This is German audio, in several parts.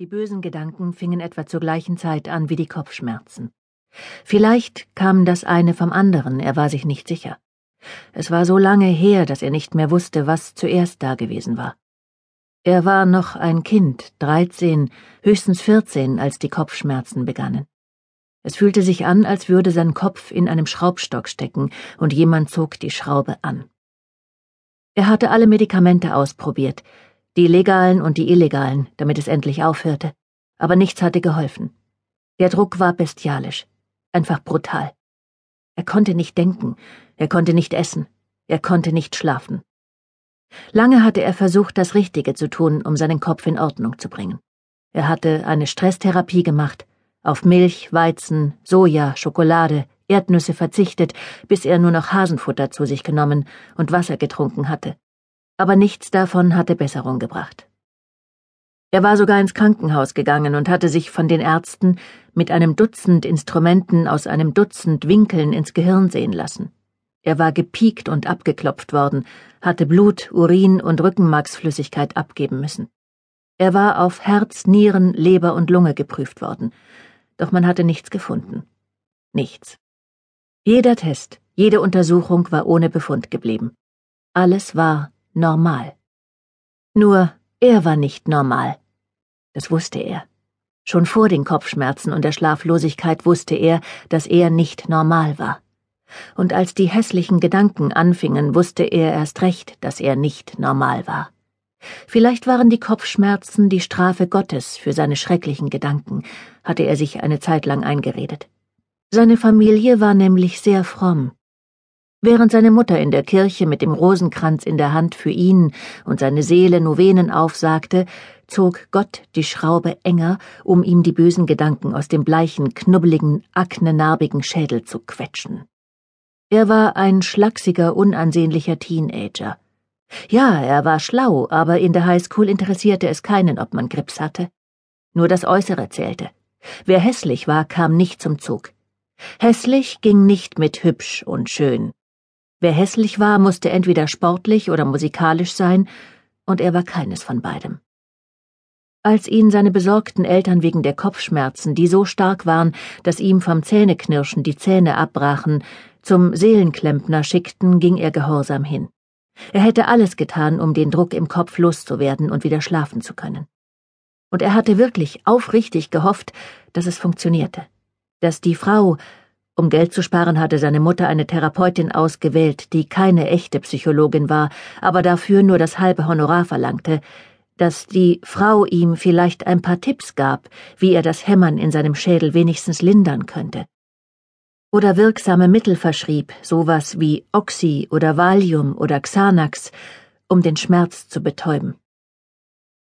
Die bösen Gedanken fingen etwa zur gleichen Zeit an wie die Kopfschmerzen. Vielleicht kam das eine vom anderen, er war sich nicht sicher. Es war so lange her, dass er nicht mehr wusste, was zuerst dagewesen war. Er war noch ein Kind, dreizehn, höchstens vierzehn, als die Kopfschmerzen begannen. Es fühlte sich an, als würde sein Kopf in einem Schraubstock stecken und jemand zog die Schraube an. Er hatte alle Medikamente ausprobiert, die legalen und die illegalen, damit es endlich aufhörte. Aber nichts hatte geholfen. Der Druck war bestialisch, einfach brutal. Er konnte nicht denken, er konnte nicht essen, er konnte nicht schlafen. Lange hatte er versucht, das Richtige zu tun, um seinen Kopf in Ordnung zu bringen. Er hatte eine Stresstherapie gemacht, auf Milch, Weizen, Soja, Schokolade, Erdnüsse verzichtet, bis er nur noch Hasenfutter zu sich genommen und Wasser getrunken hatte aber nichts davon hatte Besserung gebracht. Er war sogar ins Krankenhaus gegangen und hatte sich von den Ärzten mit einem Dutzend Instrumenten aus einem Dutzend Winkeln ins Gehirn sehen lassen. Er war gepiekt und abgeklopft worden, hatte Blut, Urin und Rückenmarksflüssigkeit abgeben müssen. Er war auf Herz, Nieren, Leber und Lunge geprüft worden, doch man hatte nichts gefunden. Nichts. Jeder Test, jede Untersuchung war ohne Befund geblieben. Alles war normal. Nur er war nicht normal. Das wusste er. Schon vor den Kopfschmerzen und der Schlaflosigkeit wusste er, dass er nicht normal war. Und als die hässlichen Gedanken anfingen, wusste er erst recht, dass er nicht normal war. Vielleicht waren die Kopfschmerzen die Strafe Gottes für seine schrecklichen Gedanken, hatte er sich eine Zeit lang eingeredet. Seine Familie war nämlich sehr fromm. Während seine Mutter in der Kirche mit dem Rosenkranz in der Hand für ihn und seine Seele Novenen aufsagte, zog Gott die Schraube enger, um ihm die bösen Gedanken aus dem bleichen, knubbeligen, aknenarbigen Schädel zu quetschen. Er war ein schlachsiger, unansehnlicher Teenager. Ja, er war schlau, aber in der Highschool interessierte es keinen, ob man Grips hatte. Nur das Äußere zählte. Wer hässlich war, kam nicht zum Zug. Hässlich ging nicht mit hübsch und schön. Wer hässlich war, musste entweder sportlich oder musikalisch sein, und er war keines von beidem. Als ihn seine besorgten Eltern wegen der Kopfschmerzen, die so stark waren, dass ihm vom Zähneknirschen die Zähne abbrachen, zum Seelenklempner schickten, ging er gehorsam hin. Er hätte alles getan, um den Druck im Kopf loszuwerden und wieder schlafen zu können. Und er hatte wirklich aufrichtig gehofft, dass es funktionierte, dass die Frau, um Geld zu sparen, hatte seine Mutter eine Therapeutin ausgewählt, die keine echte Psychologin war, aber dafür nur das halbe Honorar verlangte, dass die Frau ihm vielleicht ein paar Tipps gab, wie er das Hämmern in seinem Schädel wenigstens lindern könnte. Oder wirksame Mittel verschrieb, sowas wie Oxy oder Valium oder Xanax, um den Schmerz zu betäuben.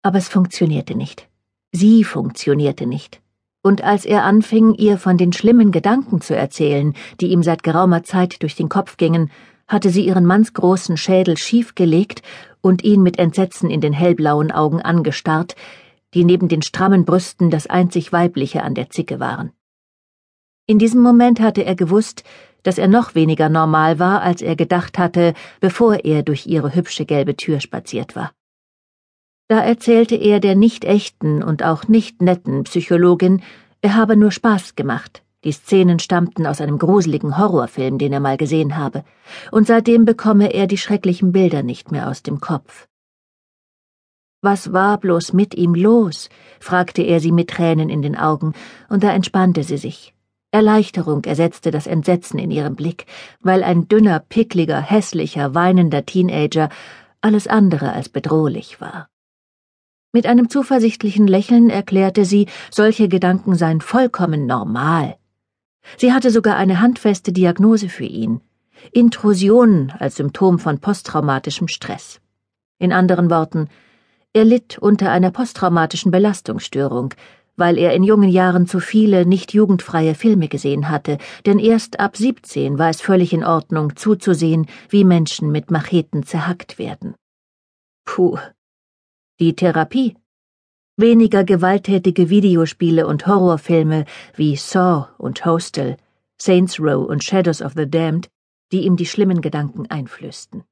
Aber es funktionierte nicht. Sie funktionierte nicht und als er anfing, ihr von den schlimmen Gedanken zu erzählen, die ihm seit geraumer Zeit durch den Kopf gingen, hatte sie ihren mannsgroßen Schädel schiefgelegt und ihn mit Entsetzen in den hellblauen Augen angestarrt, die neben den strammen Brüsten das einzig weibliche an der Zicke waren. In diesem Moment hatte er gewusst, dass er noch weniger normal war, als er gedacht hatte, bevor er durch ihre hübsche gelbe Tür spaziert war. Da erzählte er der nicht echten und auch nicht netten Psychologin, er habe nur Spaß gemacht. Die Szenen stammten aus einem gruseligen Horrorfilm, den er mal gesehen habe, und seitdem bekomme er die schrecklichen Bilder nicht mehr aus dem Kopf. Was war bloß mit ihm los? fragte er sie mit Tränen in den Augen, und da entspannte sie sich. Erleichterung ersetzte das Entsetzen in ihrem Blick, weil ein dünner, pickliger, hässlicher, weinender Teenager alles andere als bedrohlich war. Mit einem zuversichtlichen Lächeln erklärte sie, solche Gedanken seien vollkommen normal. Sie hatte sogar eine handfeste Diagnose für ihn. Intrusion als Symptom von posttraumatischem Stress. In anderen Worten, er litt unter einer posttraumatischen Belastungsstörung, weil er in jungen Jahren zu viele nicht jugendfreie Filme gesehen hatte, denn erst ab 17 war es völlig in Ordnung zuzusehen, wie Menschen mit Macheten zerhackt werden. Puh, die Therapie. Weniger gewalttätige Videospiele und Horrorfilme wie Saw und Hostel, Saints Row und Shadows of the Damned, die ihm die schlimmen Gedanken einflößten.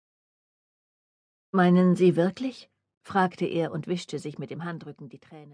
Meinen Sie wirklich? fragte er und wischte sich mit dem Handrücken die Tränen.